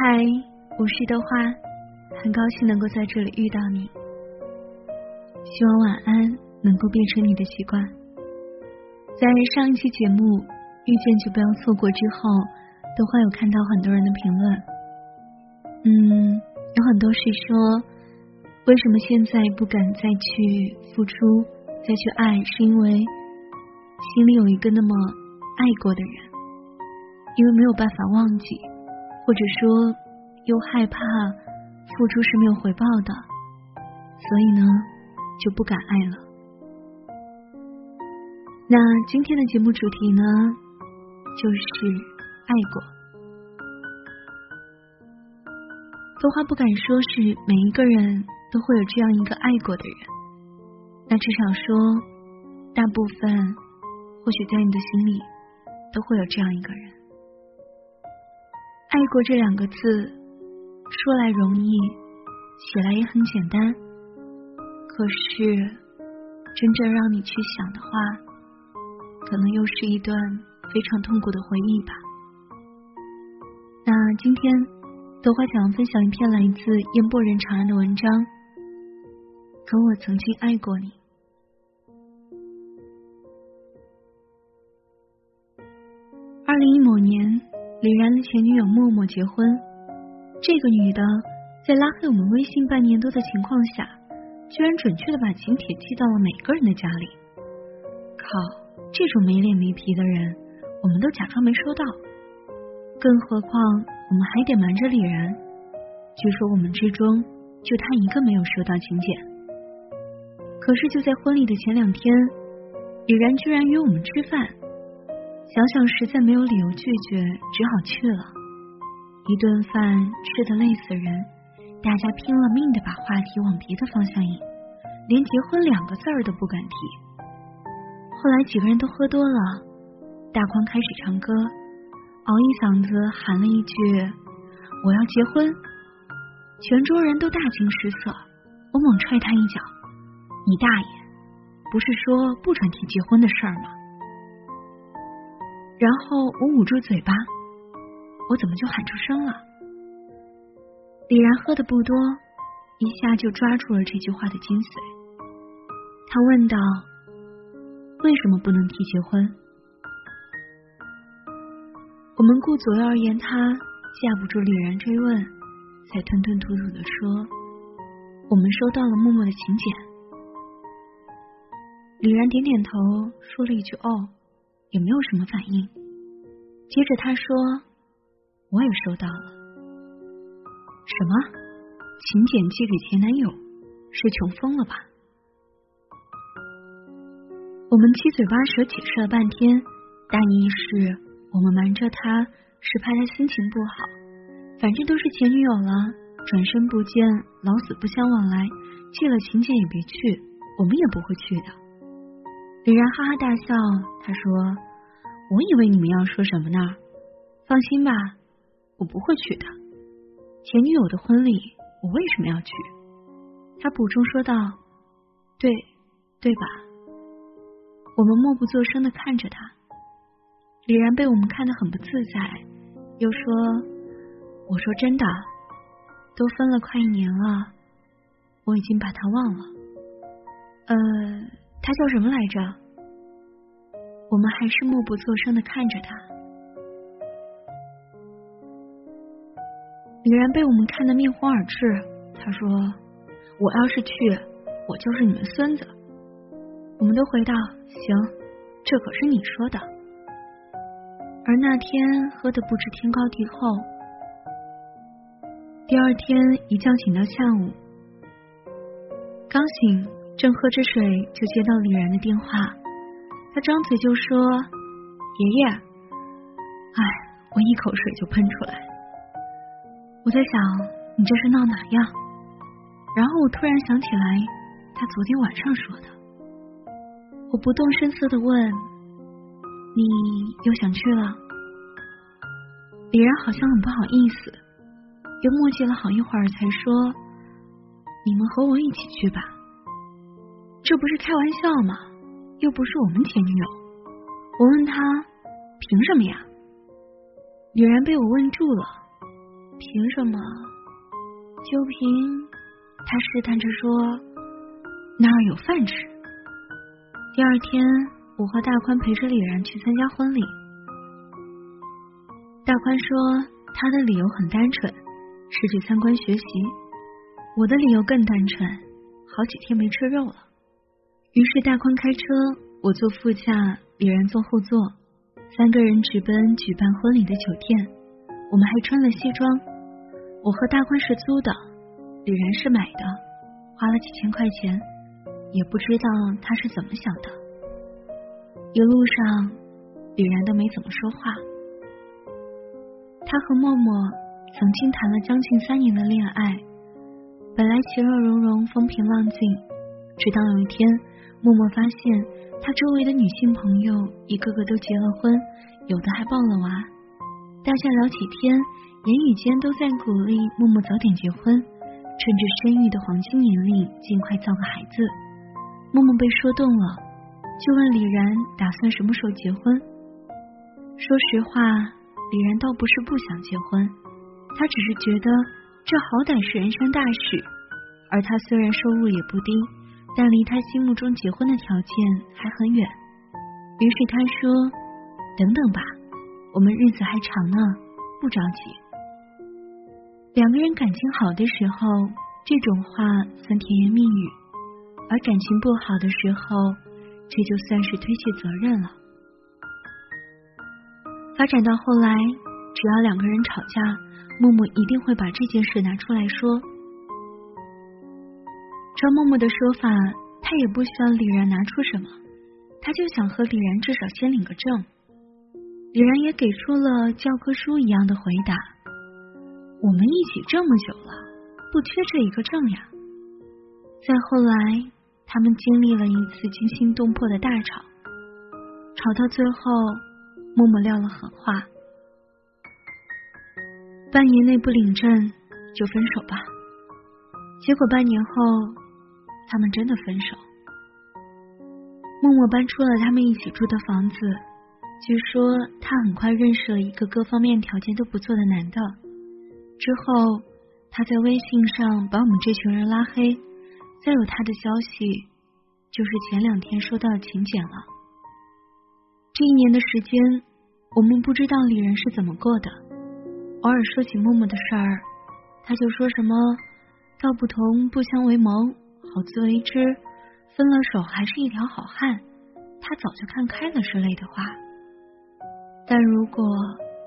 嗨，我是豆花，很高兴能够在这里遇到你。希望晚安能够变成你的习惯。在上一期节目《遇见就不要错过》之后，豆花有看到很多人的评论。嗯，有很多是说，为什么现在不敢再去付出、再去爱，是因为心里有一个那么爱过的人，因为没有办法忘记。或者说，又害怕付出是没有回报的，所以呢，就不敢爱了。那今天的节目主题呢，就是爱过。多话不敢说是每一个人都会有这样一个爱过的人，那至少说，大部分或许在你的心里都会有这样一个人。爱过这两个字，说来容易，写来也很简单。可是，真正让你去想的话，可能又是一段非常痛苦的回忆吧。那今天，豆花想要分享一篇来自烟波人长安的文章。可我曾经爱过你。李然的前女友默默结婚，这个女的在拉黑我们微信半年多的情况下，居然准确的把请帖寄到了每个人的家里。靠，这种没脸没皮的人，我们都假装没收到。更何况我们还得瞒着李然，据说我们之中就他一个没有收到请柬。可是就在婚礼的前两天，李然居然约我们吃饭。想想实在没有理由拒绝，只好去了。一顿饭吃的累死人，大家拼了命的把话题往别的方向引，连结婚两个字儿都不敢提。后来几个人都喝多了，大宽开始唱歌，熬一嗓子喊了一句：“我要结婚！”全桌人都大惊失色。我猛踹他一脚：“你大爷！不是说不准提结婚的事儿吗？”然后我捂住嘴巴，我怎么就喊出声了？李然喝的不多，一下就抓住了这句话的精髓。他问道：“为什么不能提结婚？”我们顾左右而言他，架不住李然追问，才吞吞吐吐的说：“我们收到了默默的请柬。”李然点点头，说了一句：“哦。”也没有什么反应。接着他说：“我也收到了。”什么？请柬寄给前男友？是穷疯了吧？我们七嘴八舌解释了半天，大意是我们瞒着他是怕他心情不好，反正都是前女友了，转身不见，老死不相往来，寄了请柬也别去，我们也不会去的。李然哈哈大笑，他说：“我以为你们要说什么呢？放心吧，我不会去的。前女友的婚礼，我为什么要去？”他补充说道：“对，对吧？”我们默不作声的看着他。李然被我们看得很不自在，又说：“我说真的，都分了快一年了，我已经把他忘了。”他叫什么来着？我们还是默不作声的看着他。李然被我们看得面红耳赤，他说：“我要是去，我就是你们孙子。”我们都回道：“行，这可是你说的。”而那天喝的不知天高地厚，第二天一觉醒到下午，刚醒。正喝着水，就接到李然的电话。他张嘴就说：“爷爷。”哎，我一口水就喷出来。我在想，你这是闹哪样？然后我突然想起来，他昨天晚上说的。我不动声色的问：“你又想去了？”李然好像很不好意思，又磨叽了好一会儿，才说：“你们和我一起去吧。”这不是开玩笑吗？又不是我们前女友。我问他凭什么呀？李然被我问住了。凭什么？就凭他试探着说那儿有饭吃。第二天，我和大宽陪着李然去参加婚礼。大宽说他的理由很单纯，是去参观学习。我的理由更单纯，好几天没吃肉了。于是大宽开车，我坐副驾，李然坐后座，三个人直奔举办婚礼的酒店。我们还穿了西装。我和大宽是租的，李然是买的，花了几千块钱，也不知道他是怎么想的。一路上，李然都没怎么说话。他和默默曾经谈了将近三年的恋爱，本来其乐融融、风平浪静，直到有一天，默默发现他周围的女性朋友一个个都结了婚，有的还抱了娃，大家聊起天，言语间都在鼓励默默早点结婚，趁着生育的黄金年龄尽快造个孩子。默默被说动了，就问李然打算什么时候结婚。说实话。李然倒不是不想结婚，他只是觉得这好歹是人生大事，而他虽然收入也不低，但离他心目中结婚的条件还很远。于是他说：“等等吧，我们日子还长呢，不着急。”两个人感情好的时候，这种话算甜言蜜语；而感情不好的时候，这就算是推卸责任了。发展到后来，只要两个人吵架，默默一定会把这件事拿出来说。照默默的说法，他也不需要李然拿出什么，他就想和李然至少先领个证。李然也给出了教科书一样的回答：“我们一起这么久了，不缺这一个证呀。”再后来，他们经历了一次惊心动魄的大吵，吵到最后。默默撂了狠话：半年内不领证就分手吧。结果半年后，他们真的分手。默默搬出了他们一起住的房子。据说他很快认识了一个各方面条件都不错的男的。之后，他在微信上把我们这群人拉黑。再有他的消息，就是前两天收到的请柬了。这一年的时间。我们不知道李仁是怎么过的，偶尔说起默默的事儿，他就说什么“道不同不相为谋，好自为之”，分了手还是一条好汉，他早就看开了之类的话。但如果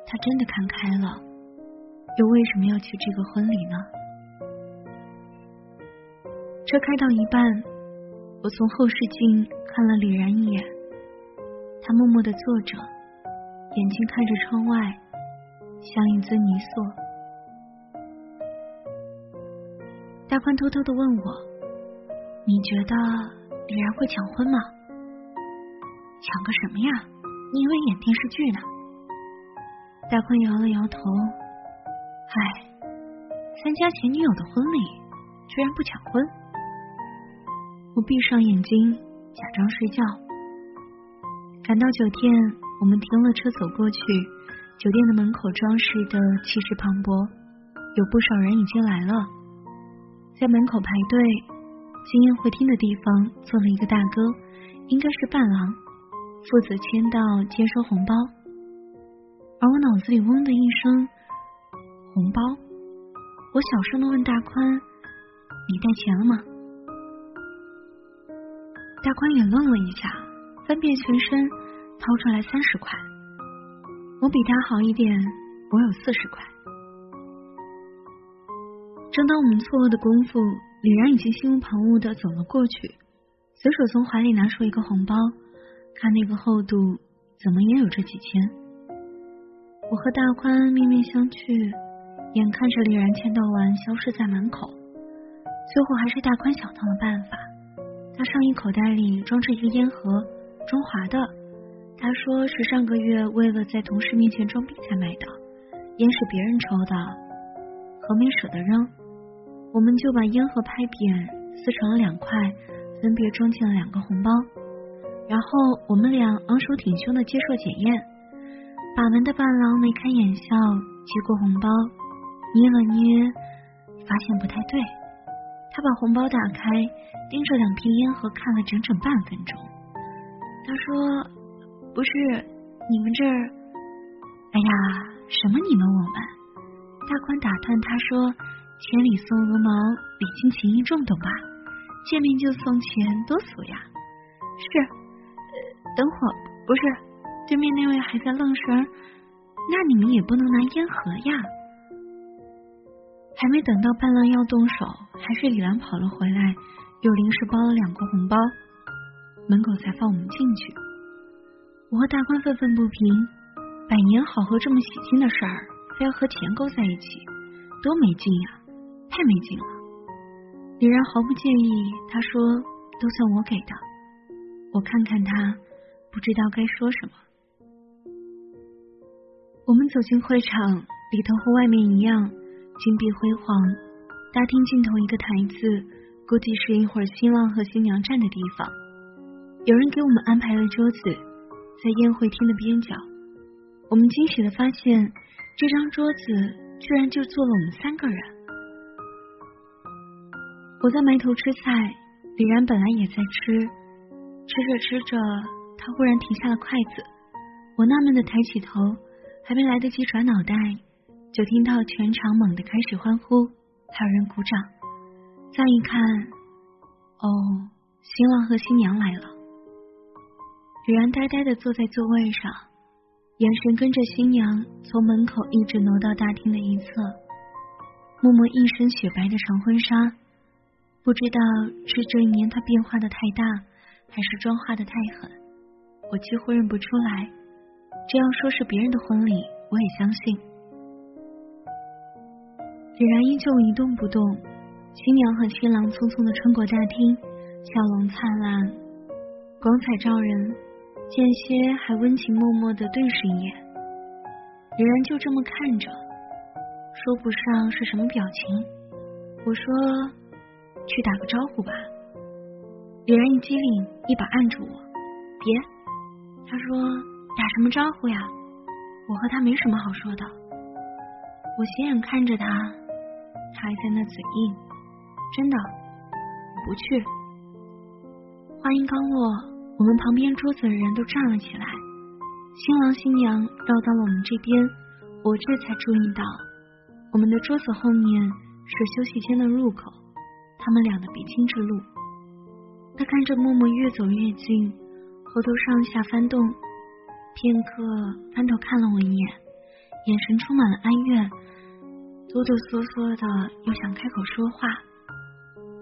他真的看开了，又为什么要去这个婚礼呢？车开到一半，我从后视镜看了李然一眼，他默默的坐着。眼睛看着窗外，像一尊泥塑。大宽偷偷的问我：“你觉得李然会抢婚吗？”“抢个什么呀？你以为演电视剧呢？”大坤摇了摇头：“唉，参加前女友的婚礼，居然不抢婚。”我闭上眼睛，假装睡觉。赶到酒店。我们停了车走过去，酒店的门口装饰的气势磅礴，有不少人已经来了，在门口排队。进宴会厅的地方坐了一个大哥，应该是伴郎，负责签到、接收红包。而我脑子里嗡的一声，红包，我小声的问大宽：“你带钱了吗？”大宽也愣了一下，翻遍全身。掏出来三十块，我比他好一点，我有四十块。正当我们错愕的功夫，李然已经心无旁骛的走了过去，随手从怀里拿出一个红包，看那个厚度，怎么也有这几千。我和大宽面面相觑，眼看着李然签到完消失在门口，最后还是大宽想到了办法，他上衣口袋里装着一个烟盒，中华的。他说是上个月为了在同事面前装逼才买的，烟是别人抽的，盒没舍得扔，我们就把烟盒拍扁，撕成了两块，分别装进了两个红包，然后我们俩昂首挺胸的接受检验。把门的伴郎眉开眼笑，接过红包，捏了捏，发现不太对。他把红包打开，盯着两片烟盒看了整整半分钟。他说：“不是，你们这儿……哎呀，什么你们我们？”大宽打断他说：“千里送鹅毛，礼轻情意重，懂吧？见面就送钱，多俗呀！”是，等会儿不是对面那位还在愣神，那你们也不能拿烟盒呀。还没等到伴郎要动手，还是李兰跑了回来，又临时包了两个红包，门口才放我们进去。我和大宽愤愤不平，百年好合这么喜庆的事儿，非要和钱勾在一起，多没劲呀，太没劲了。李然毫不介意，他说都算我给的。我看看他，不知道该说什么。我们走进会场，里头和外面一样。金碧辉煌，大厅尽头一个台子，估计是一会儿新郎和新娘站的地方。有人给我们安排了桌子，在宴会厅的边角。我们惊喜的发现，这张桌子居然就坐了我们三个人。我在埋头吃菜，李然本来也在吃，吃着吃着，他忽然停下了筷子。我纳闷的抬起头，还没来得及转脑袋。就听到全场猛地开始欢呼，还有人鼓掌。再一看，哦，新郎和新娘来了。李然呆呆的坐在座位上，眼神跟着新娘从门口一直挪到大厅的一侧。默默一身雪白的长婚纱，不知道是这一年他变化的太大，还是妆化的太狠，我几乎认不出来。这样说是别人的婚礼，我也相信。李然依旧一动不动，新娘和新郎匆匆的穿过大厅，笑容灿烂，光彩照人。间歇还温情脉脉的对视一眼，李然就这么看着，说不上是什么表情。我说：“去打个招呼吧。”李然一机灵，一把按住我：“别。”他说：“打什么招呼呀？我和他没什么好说的。”我斜眼看着他。他还在那嘴硬，真的我不去。话音刚落，我们旁边桌子的人都站了起来，新郎新娘绕到了我们这边，我这才注意到，我们的桌子后面是休息间的入口，他们俩的必经之路。他看着默默越走越近，喉头上下翻动，片刻翻头看了我一眼，眼神充满了哀怨。哆哆嗦嗦的，又想开口说话，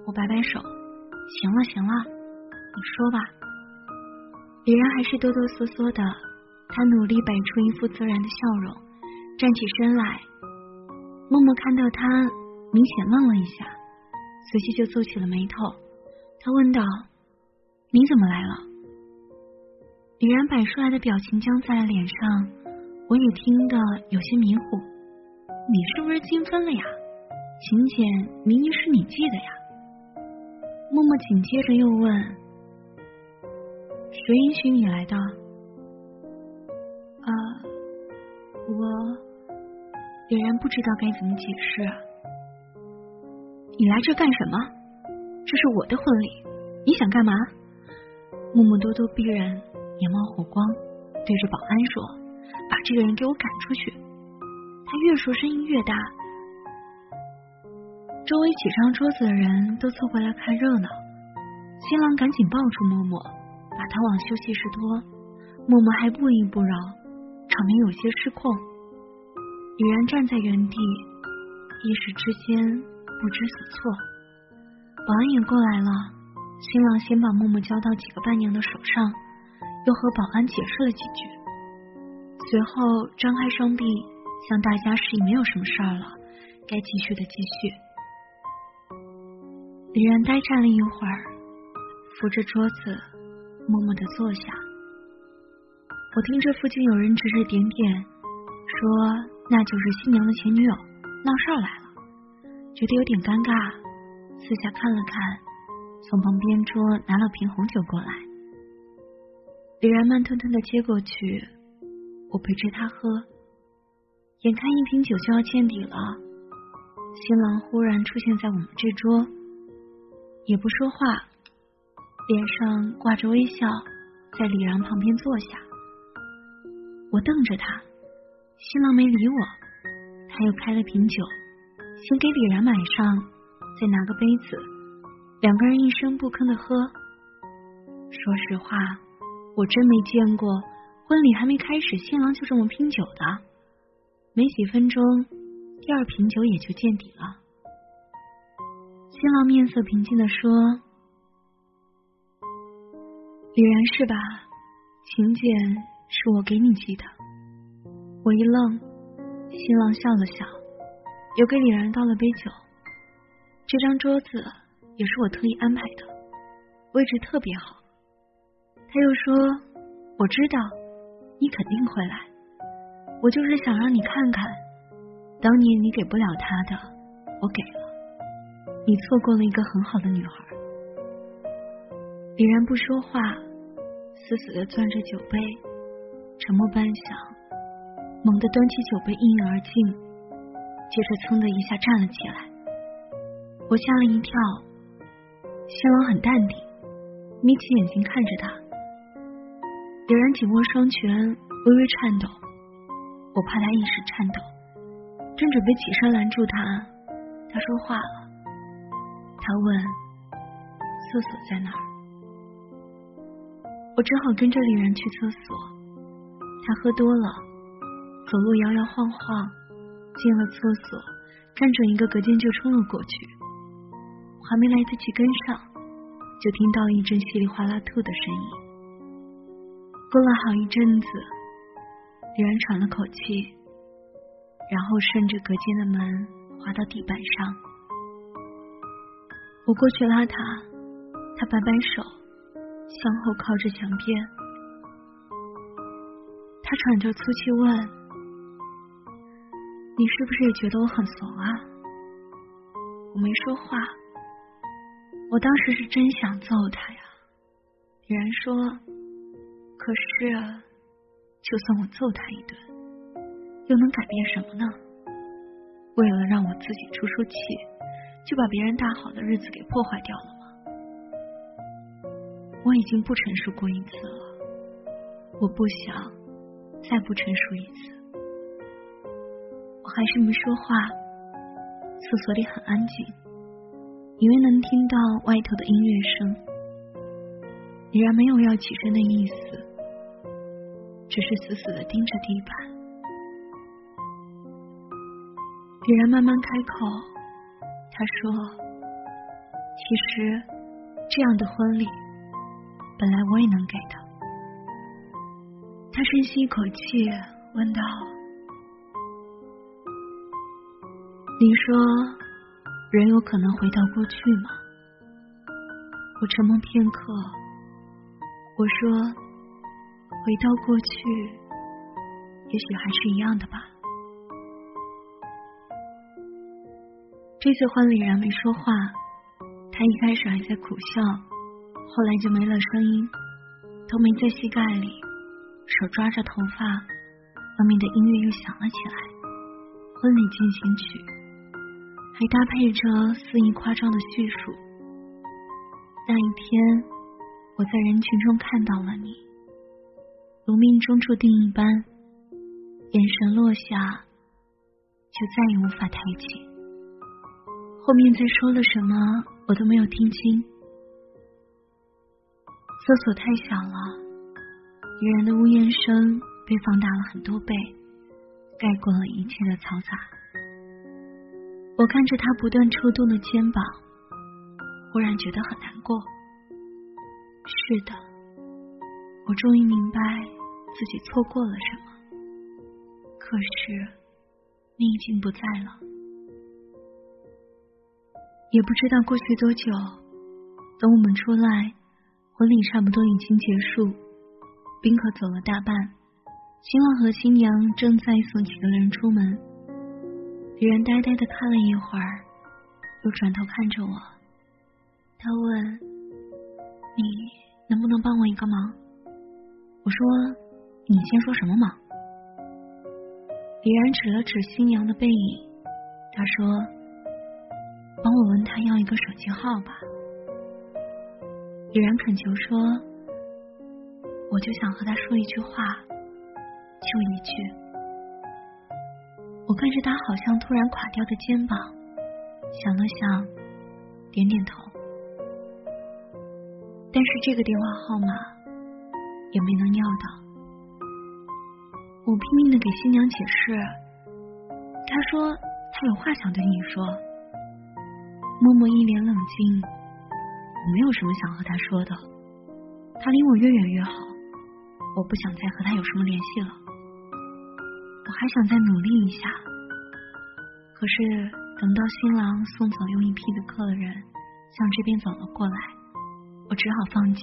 我摆摆手，行了行了，你说吧。李然还是哆哆嗦嗦的，他努力摆出一副自然的笑容，站起身来。默默看到他，明显愣了一下，随即就皱起了眉头。他问道：“你怎么来了？”李然摆出来的表情僵在了脸上，我也听得有些迷糊。你是不是精分了呀？请柬明明是你寄的呀。默默紧接着又问：“谁允许你来的？”啊，我李然不知道该怎么解释。你来这干什么？这是我的婚礼，你想干嘛？默默咄咄逼人，眼冒火光，对着保安说：“把这个人给我赶出去。”他越说声音越大，周围几张桌子的人都凑过来看热闹。新郎赶紧抱住默默，把他往休息室拖。默默还不依不饶，场面有些失控。女人站在原地，一时之间不知所措。保安也过来了，新郎先把默默交到几个伴娘的手上，又和保安解释了几句，随后张开双臂。向大家示意没有什么事儿了，该继续的继续。李然呆站了一会儿，扶着桌子，默默的坐下。我听着附近有人指指点点，说那就是新娘的前女友闹事儿来，觉得有点尴尬，四下看了看，从旁边桌拿了瓶红酒过来。李然慢吞吞的接过去，我陪着他喝。眼看一瓶酒就要见底了，新郎忽然出现在我们这桌，也不说话，脸上挂着微笑，在李然旁边坐下。我瞪着他，新郎没理我，他又开了瓶酒，先给李然买上，再拿个杯子，两个人一声不吭的喝。说实话，我真没见过婚礼还没开始，新郎就这么拼酒的。没几分钟，第二瓶酒也就见底了。新郎面色平静的说：“李然是吧？请柬是我给你寄的。”我一愣，新郎笑了笑，又给李然倒了杯酒。这张桌子也是我特意安排的，位置特别好。他又说：“我知道你肯定会来，我就是想让你看看，当年你给不了他的，我给了，你错过了一个很好的女孩。”李然不说话，死死的攥着酒杯，沉默半晌，猛地端起酒杯一饮而尽，接着噌的一下站了起来。我吓了一跳，新郎很淡定，眯起眼睛看着他。有人紧握双拳，微微颤抖。我怕他一时颤抖，正准备起身拦住他，他说话了。他问：“厕所在哪儿？”我只好跟着李然去厕所。他喝多了，走路摇摇晃晃，进了厕所，站准一个隔间就冲了过去。我还没来得及跟上，就听到一阵稀里哗啦吐的声音。过了好一阵子，李然喘了口气，然后顺着隔间的门滑到地板上。我过去拉他，他摆摆手，向后靠着墙边。他喘着粗气问：“你是不是也觉得我很怂啊？”我没说话，我当时是真想揍他呀。李然说。可是，就算我揍他一顿，又能改变什么呢？为了让我自己出出气，就把别人大好的日子给破坏掉了吗？我已经不成熟过一次了，我不想再不成熟一次。还是没说话。厕所里很安静，以为能听到外头的音乐声。依然没有要起身的意思。只是死死的盯着地板。李然慢慢开口，他说：“其实这样的婚礼，本来我也能给的。”他深吸一口气，问道：“你说人有可能回到过去吗？”我沉默片刻，我说。回到过去，也许还是一样的吧。这次婚礼然没说话，他一开始还在苦笑，后来就没了声音，头没在膝盖里，手抓着头发，外面的音乐又响了起来，婚礼进行曲，还搭配着肆意夸张的叙述。那一天，我在人群中看到了你。如命中注定一般，眼神落下，就再也无法抬起。后面再说了什么，我都没有听清。厕所太小了，女人的呜咽声被放大了很多倍，盖过了一切的嘈杂。我看着他不断抽动的肩膀，忽然觉得很难过。是的，我终于明白。自己错过了什么？可是你已经不在了，也不知道过去多久。等我们出来，婚礼差不多已经结束，宾客走了大半，新郎和新娘正在送几个人出门。李然呆呆的看了一会儿，又转头看着我，他问：“你能不能帮我一个忙？”我说。你先说什么忙？李然指了指新娘的背影，他说：“帮我问他要一个手机号吧。李然恳求说：“我就想和他说一句话，就一句。”我看着他好像突然垮掉的肩膀，想了想，点点头。但是这个电话号码也没能要到。我拼命的给新娘解释，她说她有话想对你说。默默一脸冷静，我没有什么想和他说的，他离我越远越好，我不想再和他有什么联系了。我还想再努力一下，可是等到新郎送走又一批的客人向这边走了过来，我只好放弃。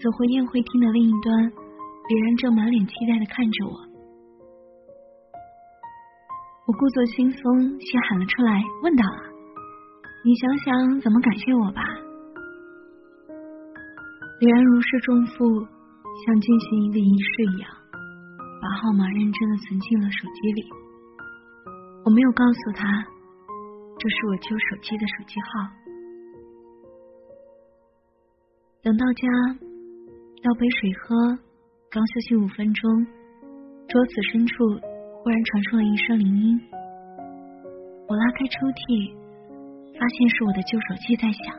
走回宴会厅的另一端，李然正满脸期待的看着我，我故作轻松，先喊了出来，问到了。你想想怎么感谢我吧。李然如释重负，像进行一个仪式一样，把号码认真的存进了手机里。我没有告诉他，这是我旧手机的手机号。等到家，倒杯水喝，刚休息五分钟，桌子深处忽然传出了一声铃音。我拉开抽屉。发现是我的旧手机在响，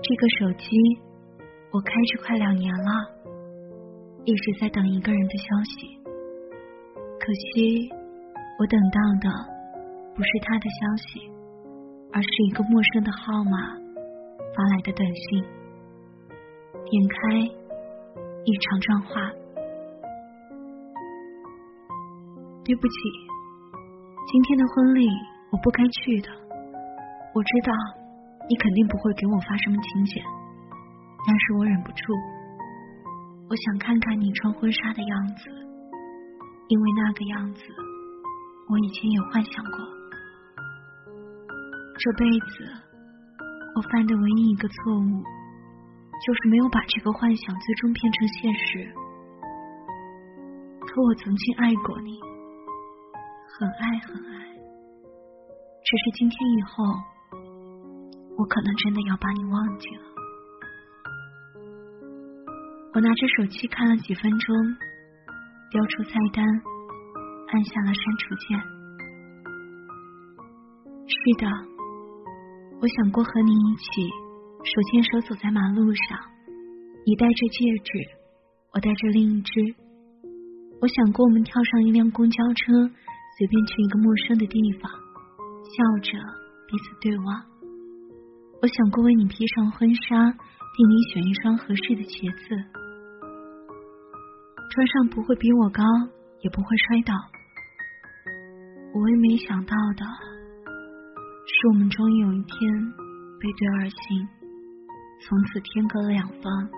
这个手机我开着快两年了，一直在等一个人的消息。可惜我等到的不是他的消息，而是一个陌生的号码发来的短信。点开一长串话：“对不起，今天的婚礼我不该去的。”我知道你肯定不会给我发什么请柬，但是我忍不住，我想看看你穿婚纱的样子，因为那个样子我以前也幻想过。这辈子我犯的唯一一个错误，就是没有把这个幻想最终变成现实。可我曾经爱过你，很爱很爱，只是今天以后。我可能真的要把你忘记了。我拿着手机看了几分钟，调出菜单，按下了删除键。是的，我想过和你一起手牵手走在马路上，你戴着戒指，我戴着另一只。我想过我们跳上一辆公交车，随便去一个陌生的地方，笑着彼此对望。我想过为你披上婚纱，替你选一双合适的鞋子，穿上不会比我高，也不会摔倒。我唯没想到的是，我们终于有一天背对而行，从此天隔两方，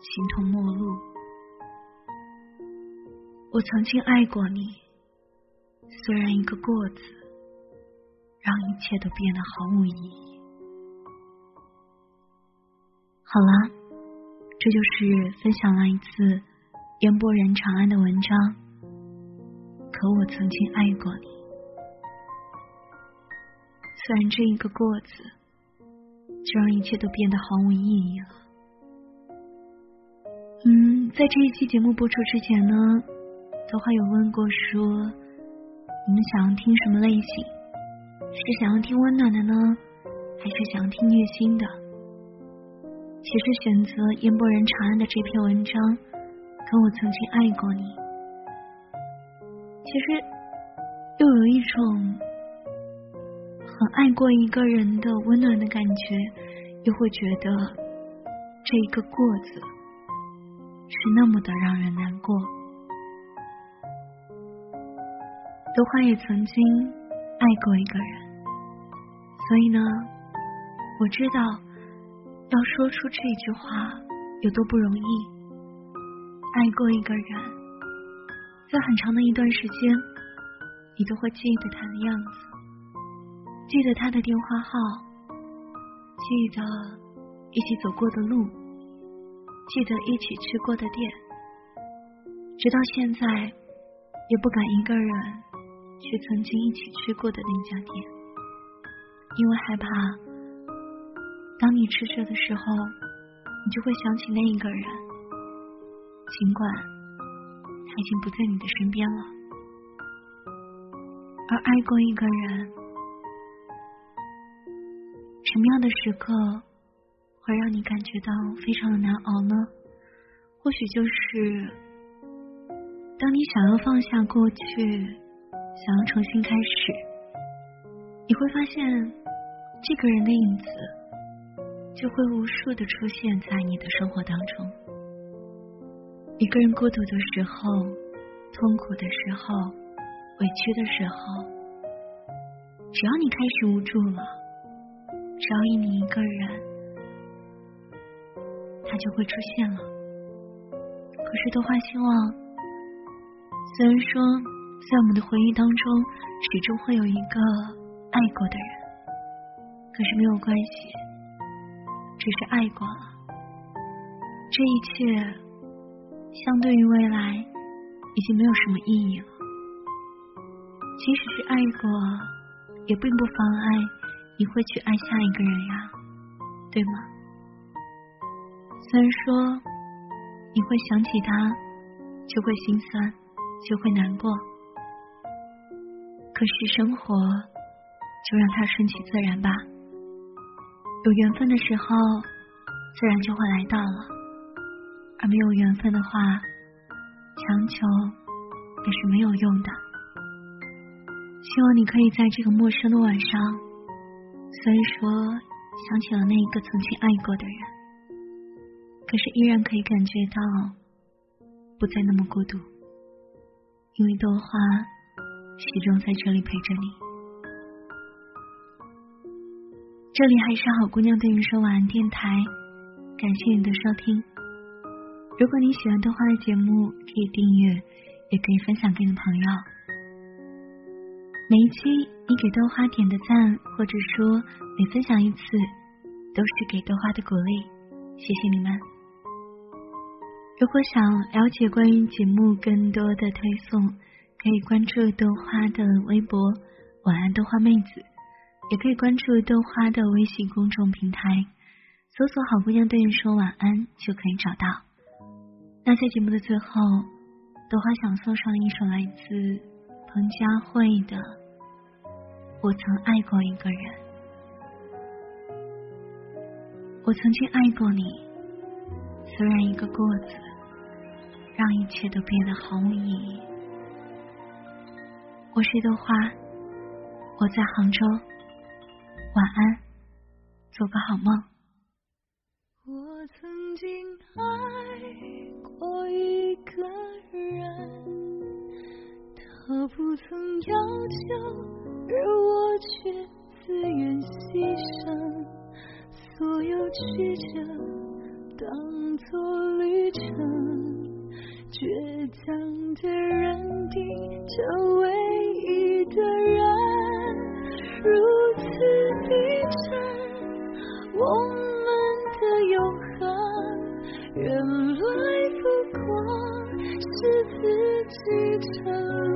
形同陌路。我曾经爱过你，虽然一个“过”字，让一切都变得毫无意义。好了，这就是分享了一次烟波人长安的文章。可我曾经爱过你，虽然这一个“过”字，就让一切都变得毫无意义了。嗯，在这一期节目播出之前呢，豆花有问过说，你们想要听什么类型？是想要听温暖的呢，还是想要听虐心的？其实选择烟波人长安的这篇文章，可我曾经爱过你，其实又有一种很爱过一个人的温暖的感觉，又会觉得这一个过字是那么的让人难过。德华也曾经爱过一个人，所以呢，我知道。要说出这句话有多不容易？爱过一个人，在很长的一段时间，你都会记得他的样子，记得他的电话号，记得一起走过的路，记得一起去过的店，直到现在也不敢一个人去曾经一起去过的那家店。因为害怕，当你吃着的时候，你就会想起那一个人，尽管他已经不在你的身边了。而爱过一个人，什么样的时刻会让你感觉到非常的难熬呢？或许就是当你想要放下过去，想要重新开始，你会发现这个人的影子就会无数的出现在你的生活当中。一个人孤独的时候，痛苦的时候。委屈的时候，只要你开始无助了，只要一你一个人，他就会出现了。可是多花希望，虽然说在我们的回忆当中，始终会有一个爱过的人，可是没有关系，只是爱过了，这一切相对于未来，已经没有什么意义了。即使是爱过，也并不妨碍你会去爱下一个人呀，对吗？虽然说你会想起他，就会心酸，就会难过，可是生活就让它顺其自然吧。有缘分的时候，自然就会来到了；而没有缘分的话，强求也是没有用的。希望你可以在这个陌生的晚上，虽然说想起了那一个曾经爱过的人，可是依然可以感觉到不再那么孤独，因为豆花始终在这里陪着你。这里还是好姑娘对你说晚安电台，感谢你的收听。如果你喜欢豆花的节目，可以订阅，也可以分享给你的朋友。每一期你给豆花点的赞，或者说每分享一次，都是给豆花的鼓励，谢谢你们。如果想了解关于节目更多的推送，可以关注豆花的微博“晚安豆花妹子”，也可以关注豆花的微信公众平台，搜索“好姑娘对你说晚安”就可以找到。那在节目的最后，豆花想送上一首来自。彭佳慧的《我曾爱过一个人》，我曾经爱过你，虽然一个“过”字，让一切都变得毫无意义。我是豆花，我在杭州，晚安，做个好梦。我曾经爱他不曾要求，而我却自愿牺牲，所有曲折当作旅程，倔强的认定这唯一的人，如此逼真，我们的永恒，原来不过是自己沉沦。